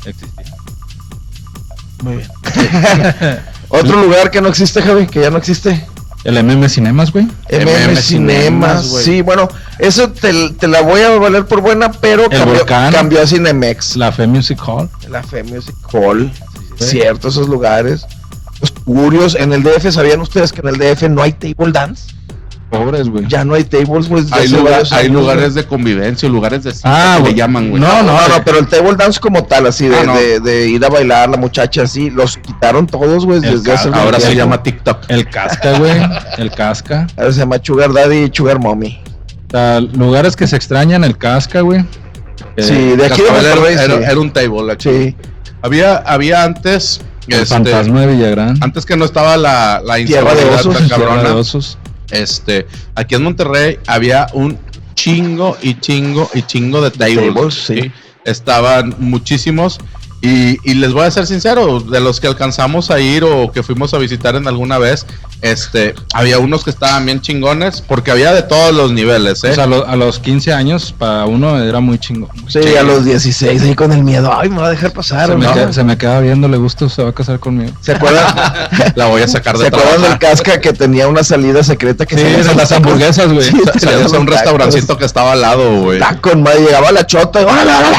Pero existía. Muy bien. Otro lugar que no existe, Javi, que ya no existe. El MM Cinemas, güey. MM, MM Cinemas, Cinemas, güey. sí, bueno, eso te, te la voy a valer por buena, pero El cambió, Volcán. cambió a Cinemex. La Fe Music Hall. La Fe Music Hall, sí. cierto, esos lugares. Los tugurios, en el DF, ¿sabían ustedes que en el DF no hay table dance? Pobres, güey. Ya no hay tables, desde Hay, hace lugar- varios hay años, lugares de convivencia, lugares de cita Ah, que güey. le llaman, güey. No, No, no, güey. no, pero el table dance como tal, así de, Ah, no. de, de ir a bailar la muchacha así, los quitaron todos, güey, desde hace Ahora se llama TikTok. El Casca, güey. El Casca. Ahora se llama Sugar Daddy y Sugar Mommy. Lugares que se extrañan, el Casca, güey. Eh, Sí, de aquí de era, Monterrey, era- sí. era un table aquí. Sí, Había, había antes, El este, Fantasma de Villagrán. antes que no estaba la, la Tierra de inseguridad osos. tan cabrona, de Osos. Este, aquí en Monterrey había un chingo y chingo y chingo de tables. Tables, sí. ¿sí? Estaban muchísimos. Y, y les voy a ser sincero, de los que alcanzamos a ir o que fuimos a visitar en alguna vez, este, había unos que estaban bien chingones, porque había de todos los niveles, ¿eh? O sea, a, lo- a los 15 años, para uno era muy chingón. sí, a los 16 ahí con el miedo. Ay, me va a dejar pasar. Se, me ¿no? queda, se me queda viendo, le gusta, se va a casar conmigo. ¿Se acuerdan? la voy a sacar de ¿Se acuerdan del casca que tenía una salida secreta que Sí, a las hamburguesas, güey. Sí, Salías a un tacos. restaurancito que estaba al lado, güey. Tacos, madre, llegaba la chota órale, órale.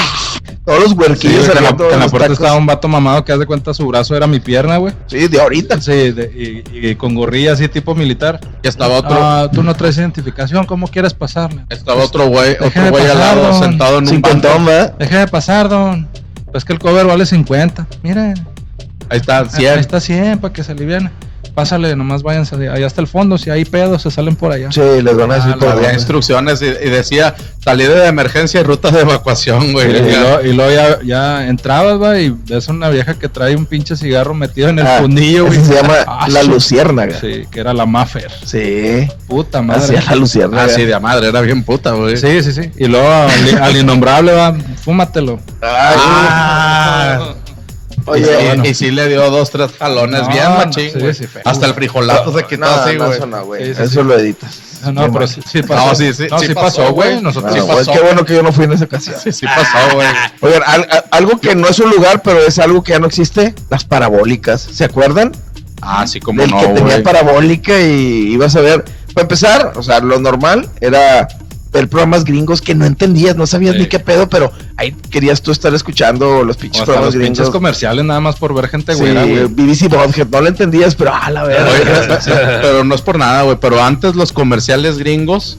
Todos los Sí, huerquillos que en la, en la puerta tacos. estaba un vato mamado que haz de cuenta su brazo era mi pierna, güey. Sí, de ahorita. Sí, de- y, y con gorrilla así tipo militar. Y estaba otro, Ah, tú no traes identificación, ¿cómo quieres pasarle? estaba otro güey, otro güey al lado, don. sentado en un banco. ¿verdad? Deje de pasar, don. Pues que el cover vale 50. Miren, Ahí está, ahí 100. está 100 para que se aliviane. Pásale, nomás váyanse allá hasta el fondo. Si hay pedos, se salen por allá. Sí, les van a decir Ah. Había instrucciones y, y decía salida de emergencia y ruta de evacuación, güey. y luego, y luego ya, ya entrabas, va, y ves una vieja que trae un pinche cigarro metido en el Ah, fundillo, güey. se llama Ah, la luciérnaga. Sí, Sí, que era la Maffer. Puta así madre. es la luciérnaga. Ah, sí, de madre, era bien puta, güey. Sí, sí, sí. Y luego al, al innombrable, va, fúmatelo. Ay, Ah. Oye, y, bueno. y sí le dio dos, tres jalones No, bien no, machín, sí, güey. sí, feo. Hasta el frijolazo se quitó no, así, güey. eso no, güey. Sí, sí, eso sí. lo editas. No, no, pero sí, sí pasó. No, sí, sí, No, sí sí pasó, güey. Nosotros Ah, Sí pues, pasó. qué bueno que yo no fui en esa ocasión. Sí, sí pasó, güey. Oigan, al- al- algo que no es un lugar, pero es algo que ya no existe, las parabólicas. ¿Se acuerdan? Ah, sí, como Del no, que tenía güey. parabólica y ibas a ver. Para empezar, o sea, lo normal era ver programas gringos que no entendías, no sabías Sí. ni qué pedo, pero ahí querías tú estar escuchando los pinches programas los pinches gringos. comerciales nada más por ver gente Sí, güera, güey. BBC no lo entendías, pero ah, la verdad. pero no es por nada, güey. Pero antes los comerciales gringos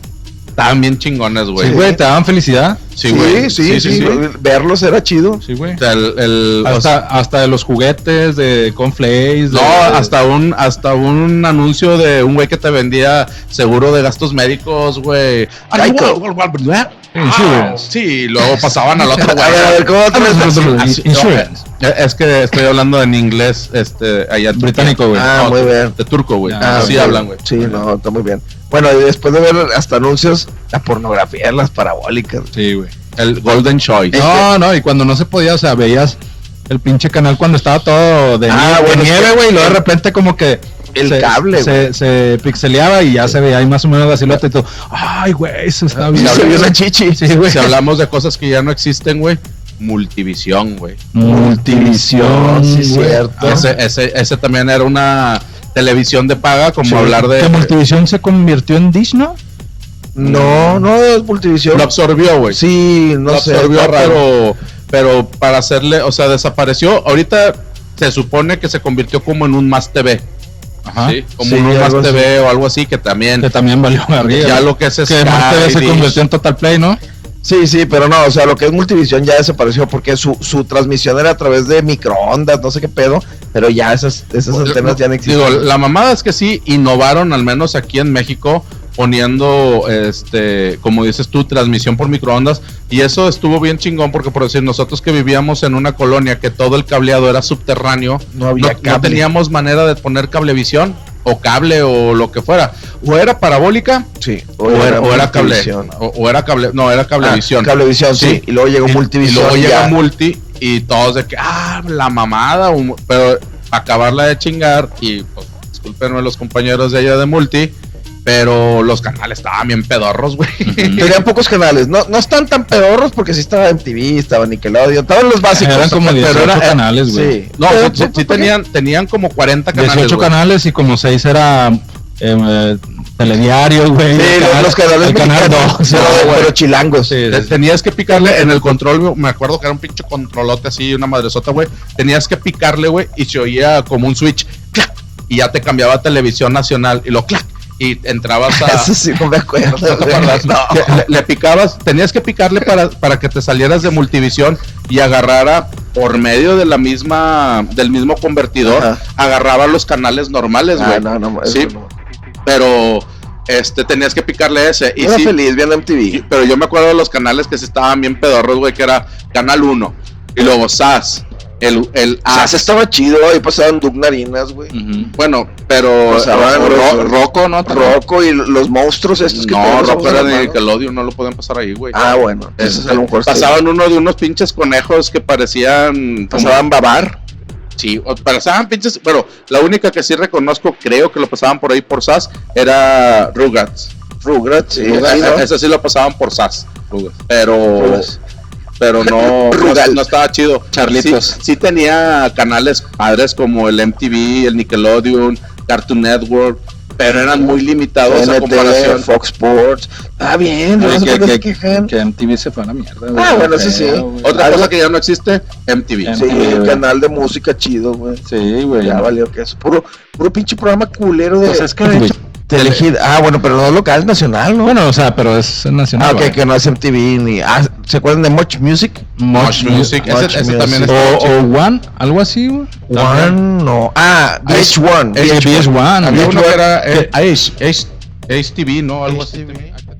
estaban bien chingones, güey. Sí, güey, te daban felicidad. Sí, güey. sí, sí, sí, Verlos era chido. Sí, güey. O sea, el, el- o Hasta, sea, hasta de los juguetes, de cornflakes. de- no, hasta un, hasta un anuncio de un güey que te vendía seguro de gastos médicos, güey. Geico. Ah, sí, y luego pasaban al otro güey. A ver, ¿cómo? Así- Insurance. es que estoy hablando en inglés, este, allá. Británico, güey. Ah, No, muy bien. De turco, güey. Ah, Así hablan, güey. Sí, no, está muy bien. Bueno, y después de ver hasta anuncios, la pornografía en las parabólicas. Sí, güey. El Golden Choice. No, no, y cuando no se podía, o sea, veías el pinche canal cuando estaba todo de, Ah, nie- de bueno, es nieve, que- güey, y luego de repente como que El se, cable, se, se pixeleaba y ya se veía ahí más o menos la silueta y todo. Ay, güey, eso está bien. Se vio una chichi. Sí, güey. Si hablamos de cosas que ya no existen, güey. Multivisión, güey. Multivisión, sí, güey. cierto. Ese, ese, ese también era una televisión de paga, como Sí, hablar de. Que Multivisión se convirtió en Dish, ¿no? No, no es Multivisión. Lo absorbió, güey. Sí, no lo sé. absorbió, raro. pero, pero para hacerle, o sea, desapareció. Ahorita se supone que se convirtió como en un Más TV. Ajá. ¿sí? Como Sí, un Más así. TV o algo así que también. Que también valió arriba. Ya lo que es que más TV se convirtió en Total Play, ¿no? Sí, sí, pero no, o sea, lo que es Multivisión ya desapareció porque su, su transmisión era a través de microondas, no sé qué pedo, pero ya esas, esas antenas ya no Digo, existen. la mamada es que sí innovaron, al menos aquí en México, poniendo, este, como dices tú, transmisión por microondas. Y eso estuvo bien chingón porque, por decir, nosotros que vivíamos en una colonia que todo el cableado era subterráneo, No había no, cable. teníamos manera de poner cablevisión o cable o lo que fuera. O era parabólica Sí, o, era, o era cable. O, o era cable, no, era cablevisión. Ah, cablevisión, sí. Y luego llegó Multivisión. Y luego llega. Multi y todos de que, ah, la mamada. Pero acabarla de chingar y pues, discúlpenme los compañeros de allá de Multi, pero los canales estaban bien pedorros, güey. Tenían pocos canales, no, no están tan pedorros porque sí estaba MTV, estaba Nickelodeon, estaban los básicos. Eran como pero 18 era- canales, güey. Sí. No, Pero, sí, tenían, tenían como 40 canales. 18 güey. canales y como 6 era eh, eh, telediario, güey. Sí, canal- los canales el canal 2, pero, chilangos. Sí, Tenías que picarle en el control, me acuerdo que era un pinche controlote así, una madresota, güey. Tenías que picarle, güey, y se oía como un switch, clac, y ya te cambiaba a televisión nacional, y lo clac, y entrabas a. Eso sí, no me acuerdo. ¿No te güey. acuerdas? No. Que Le, le picabas, tenías que picarle para, para que te salieras de multivisión y agarrara por medio de la misma, del mismo convertidor, Ajá. agarraba los canales normales, güey. Ah, no, no, Sí, no. pero este tenías que picarle ese. Y Era sí, feliz viendo y- MTV. pero yo me acuerdo de los canales que sí estaban bien pedorros, güey, que era Canal 1 y luego SAS, el, el se estaba chido, ahí pasaban Doug Narinas, güey. Bueno, pero Pasaban o- Ro- Rocco, ¿no? Rocco y los monstruos estos que No, Rocco era de. Nickelodeon, no lo podían pasar ahí, güey. Ah, bueno. Entonces a lo mejor sí. pasaban uno de unos pinches conejos que parecían Pasaban Babar. sí, o- pasaban pinches, pero la única que sí reconozco, creo que lo pasaban por ahí por SAS, era Rugrats. Rugrats, sí. Rugrats, ¿no? Ese sí lo pasaban por SAS. Pero Rugrats. Pero no, no, estaba chido. Charlitos. Sí, sí tenía canales padres como el MTV, el Nickelodeon, Cartoon Network, pero eran muy limitados a TNT, comparación. Fox Sports. Ah, bien, no que, que- quejan. que MTV se fue a la mierda, güey. Ah, bueno, eso sí. Güey. Otra Algo- cosa que ya no existe, MTV. Sí, MTV, el canal de música chido, güey. Sí, güey. Ya valió que es puro, puro pinche programa culero de, Pues es que de Ah, bueno, pero no es local, es nacional, ¿no? Bueno, o sea, pero es nacional. ah, ok, que no es MTV ni. Ah, ¿se acuerdan de Much Music? Much Music, ese, Much ese también Music. está O, o One, algo así, güey. One, no. Ah, VH1. Es VH1. Había VH1. uno que era eh, Ace TV, ¿no? Algo así.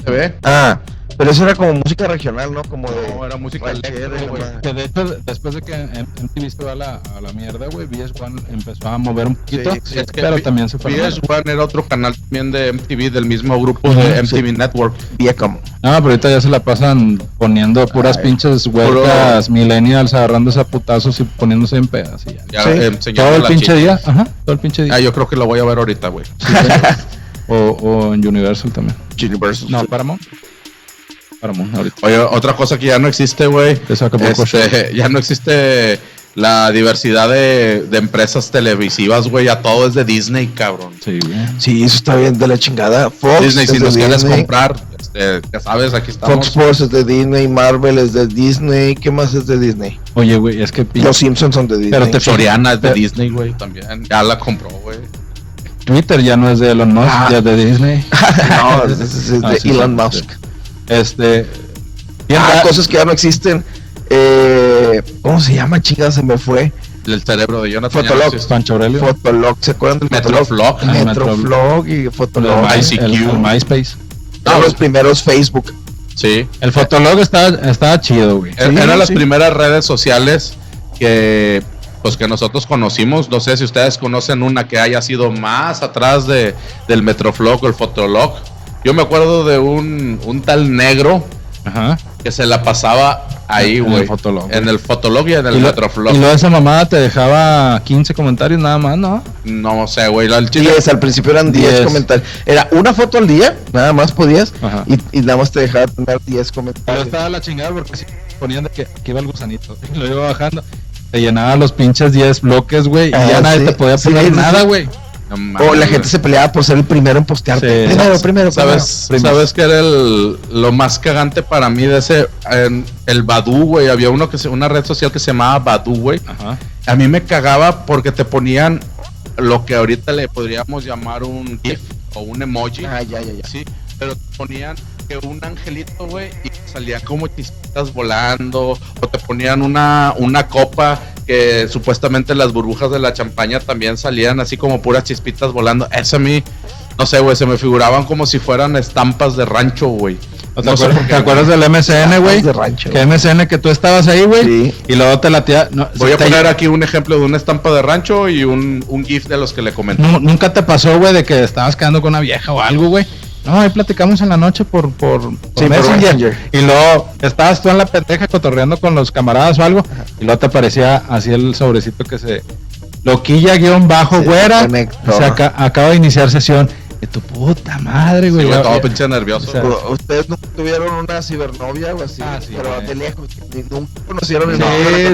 TV. Ah, pero eso era como música regional, ¿no? Como de. No, era música electro, güey. Que de hecho, después de que M- MTV se va a la, a la mierda, güey, VH1 empezó a mover un poquito, Sí, sí, Es que pero V- también se fue a la mierda. VH1 era otro canal también de MTV, del mismo grupo de sí. MTV Network. Viacom. No, pero ahorita ya se la pasan poniendo puras Ay, pinches huelgas millennials agarrándose a putazos y poniéndose en pedas y ya. Sí. eh, Todo el pinche día, ajá, todo el pinche día. Ah, yo creo que lo voy a ver ahorita, güey. o, o en Universal también. Universal. No, Paramount. Paramount, ahorita. Oye, otra cosa que ya no existe, güey. Este, ya no existe la diversidad de, de empresas televisivas, güey. Ya todo es de Disney, cabrón. Sí, güey. Sí, eso está bien de la chingada. Fox Disney, si nos quieres comprar, este, ya sabes, aquí estamos. Fox Sports es de Disney, Marvel es de Disney, ¿qué más es de Disney? Oye, güey, es que Los Simpsons son de Disney. Pero te- Soriana es de Pero- Disney, güey, también. Ya la compró, güey. Twitter ya no es de Elon Musk, Ah. ya es de Disney. no, es, es- es de Ah, sí, Elon sí, Musk. Este. ¿quién Ah, cosas que ya no existen. Eh, ¿Cómo se llama, chica? Se me fue. El cerebro de Jonathan. Fotolog. no. Pancho Aurelio. Fotolog, ¿se acuerdan del Metroflog. Ah, Metroflog y Fotolog. My- el, el- ICQ. el MySpace. Eran los primeros Facebook. Sí. El Fotolog estaba, estaba chido, güey. Er- Sí, Eran las primeras redes sociales que pues que nosotros conocimos. No sé si ustedes conocen una que haya sido más atrás de, del Metroflog o el Fotolog. Yo me acuerdo de un, un tal negro Ajá. que se la pasaba ahí, En el güey. Fotolog, En güey. el Fotolog y en el y, lo- Metroflog. y luego esa mamada te dejaba 15 comentarios nada más, ¿no? No sé, güey. 10, al principio eran 10 Diez. comentarios. Era una foto al día, nada más podías. Ajá. Y, y nada más te dejaba tener 10 Pero comentarios. estaba la chingada porque si ponían de que aquí va el gusanito. Y lo iba bajando. Te llenaba los pinches 10 bloques, güey. Y Ah, ya nadie sí. te podía Sí, poner sí, nada, sí. No O la gente se peleaba por ser el primero en postearte. Sí. Primero, primero, ¿Sabes, primero. ¿Sabes qué era el, lo más cagante para mí de ese? en el Badu, güey. Había uno que se, una red social que se llamaba Badu, güey. Ajá. A mí me cagaba porque te ponían lo que ahorita le podríamos llamar un GIF o un emoji. Ah, ya, ya, ya. Sí, pero te ponían que un angelito, güey, y salía como chispitas volando, o te ponían una, una copa que supuestamente las burbujas de la champaña también salían así como puras chispitas volando. Eso a mí, no sé, güey, se me figuraban como si fueran estampas de rancho, güey. ¿Te, No acuerdas, te acuerdas del MSN, güey? de rancho. Que MSN que tú estabas ahí, güey. Sí. Y luego te la tía. no, Voy a te- poner aquí un ejemplo de una estampa de rancho y un, un GIF de los que le comenté. Nu- Nunca te pasó, güey, de que estabas quedando con una vieja o algo, güey. No, ahí platicamos en la noche por, por, por por Messenger. Y luego estabas tú en la pendeja cotorreando con los camaradas o algo. Y luego te aparecía así el sobrecito que se. Loquilla guion bajo, Se güera. conectó. Se aca- acaba de iniciar sesión. Tu puta madre, Sí, güey. Ya- todo pinche nervioso. o sea, Pero Ustedes nunca tuvieron una cibernovia o así, Ah, sí, pero güey. de lejos. Ni nunca conocieron el Sí,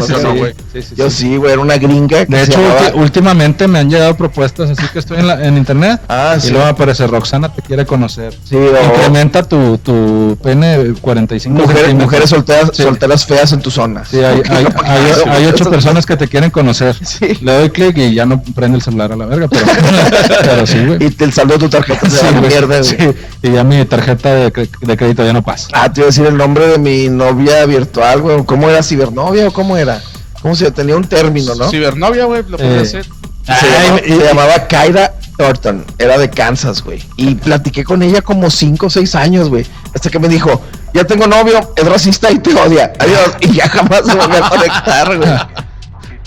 sí, sí. güey. Sí, sí, Yo sí. sí, güey, era una gringa. que De hecho, llamaba- últimamente me han llegado propuestas, así que estoy en, la- en internet. Ah, y sí. luego aparece Roxana, te quiere conocer. Sí, o- Incrementa tu, tu pene 45 mujeres, mujeres solteras, Sí. solteras feas en tu zona. Sí, hay, hay, hay- hay ocho personas que te quieren conocer. Sí. Le doy clic y ya no prende el celular a la verga, pero, pero sí, güey. Y te, de tu tarjeta se Sí, va a la güey. mierda, güey. Sí, y ya mi tarjeta de, de crédito ya no pasa. Ah, te iba a decir el nombre de mi novia virtual, güey. ¿Cómo era? ¿Cibernovia o cómo era? ¿Cómo se tenía un término, no? Cibernovia, güey, lo puede Eh, decir. Se, Ay, llamaba, y- se llamaba Kyra Thornton, era de Kansas, güey. Y platiqué con ella como 5 o 6 años, güey. Hasta que me dijo, ya tengo novio, es racista y te odia. Adiós. Y ya jamás se volvió a conectar, güey.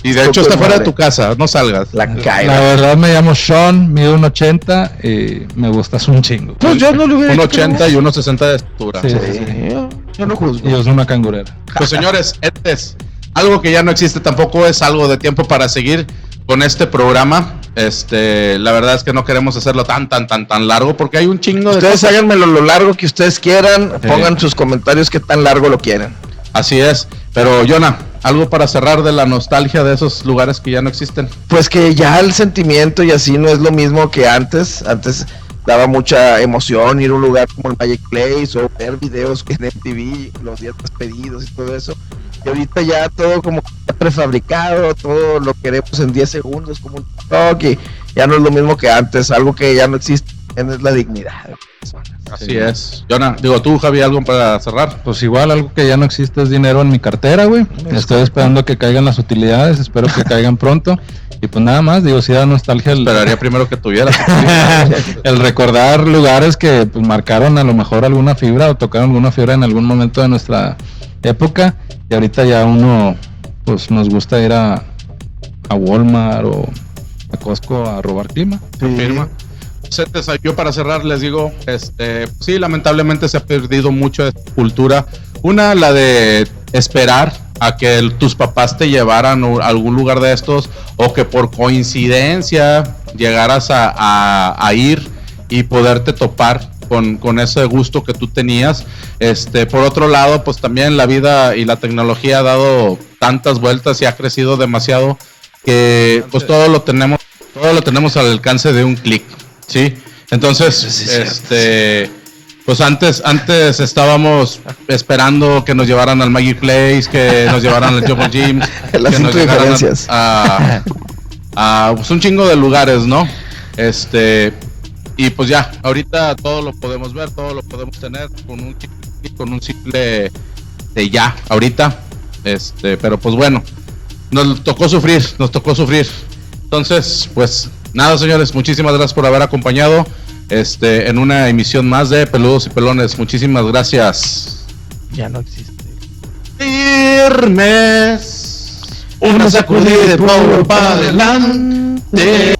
Y de hecho está fuera de tu casa, no salgas. La La Kyra. verdad me llamo Sean, mido un 80 y me gustas un chingo. Pues yo no le hubiera Un dicho que 80 y unos 60 de estatura. Sí. yo, yo no juzgo. Y yo soy una cangurera. Pues señores, este es algo que ya no existe tampoco es algo de tiempo para seguir con este programa. Este, la verdad es que no queremos hacerlo tan tan tan tan largo porque hay un chingo de Ustedes cosas. háganmelo lo largo que ustedes quieran. Sí. Pongan sus comentarios qué tan largo lo quieren. Así es, pero Jonah, algo para cerrar de la nostalgia de esos lugares que ya no existen. Pues que ya el sentimiento y así no es lo mismo que antes. Antes daba mucha emoción ir a un lugar como el Magic Place o ver videos en MTV, los días pedidos y todo eso. Y ahorita ya todo como prefabricado, todo lo queremos en 10 segundos como un TikTok ya no es lo mismo que antes, algo que ya no existe es la dignidad. Así Sí. es. Jonah, digo tú, Javi, algo para cerrar. Pues igual algo que ya no existe es dinero en mi cartera, güey. Estoy esperando que caigan las utilidades, espero que caigan pronto. Y pues nada más, digo, si da nostalgia el, Esperaría primero que tuvieras. el recordar lugares que pues, marcaron a lo mejor alguna fibra o tocaron alguna fibra en algún momento de nuestra época. Y ahorita ya uno, pues nos gusta ir a, a Walmart o a Costco a robar clima. Confirma. Yo para cerrar les digo, este, sí, lamentablemente se ha perdido mucho de cultura. Una, la de esperar a que el- tus papás te llevaran a algún lugar de estos o que por coincidencia llegaras a, a- a ir y poderte topar con, con ese gusto que tú tenías. Este, por otro lado, pues también la vida y la tecnología ha dado tantas vueltas y ha crecido demasiado que pues todo lo tenemos, todo lo tenemos al alcance de un clic, ¿sí? Entonces, este, pues antes, antes estábamos esperando que nos llevaran al Magic Place, que nos llevaran al Jungle Gym, Las que nos llevaran a, a- a, pues, un chingo de lugares, ¿no? Este, y pues ya, ahorita todo lo podemos ver, todo lo podemos tener con un con un simple de ya, ahorita, este, pero pues bueno, nos tocó sufrir, nos tocó sufrir. Entonces, pues nada, señores, muchísimas gracias por haber acompañado este en una emisión más de Peludos y Pelones. Muchísimas gracias. Ya no existe. Firmes. Una sacudida de polvo para adelante.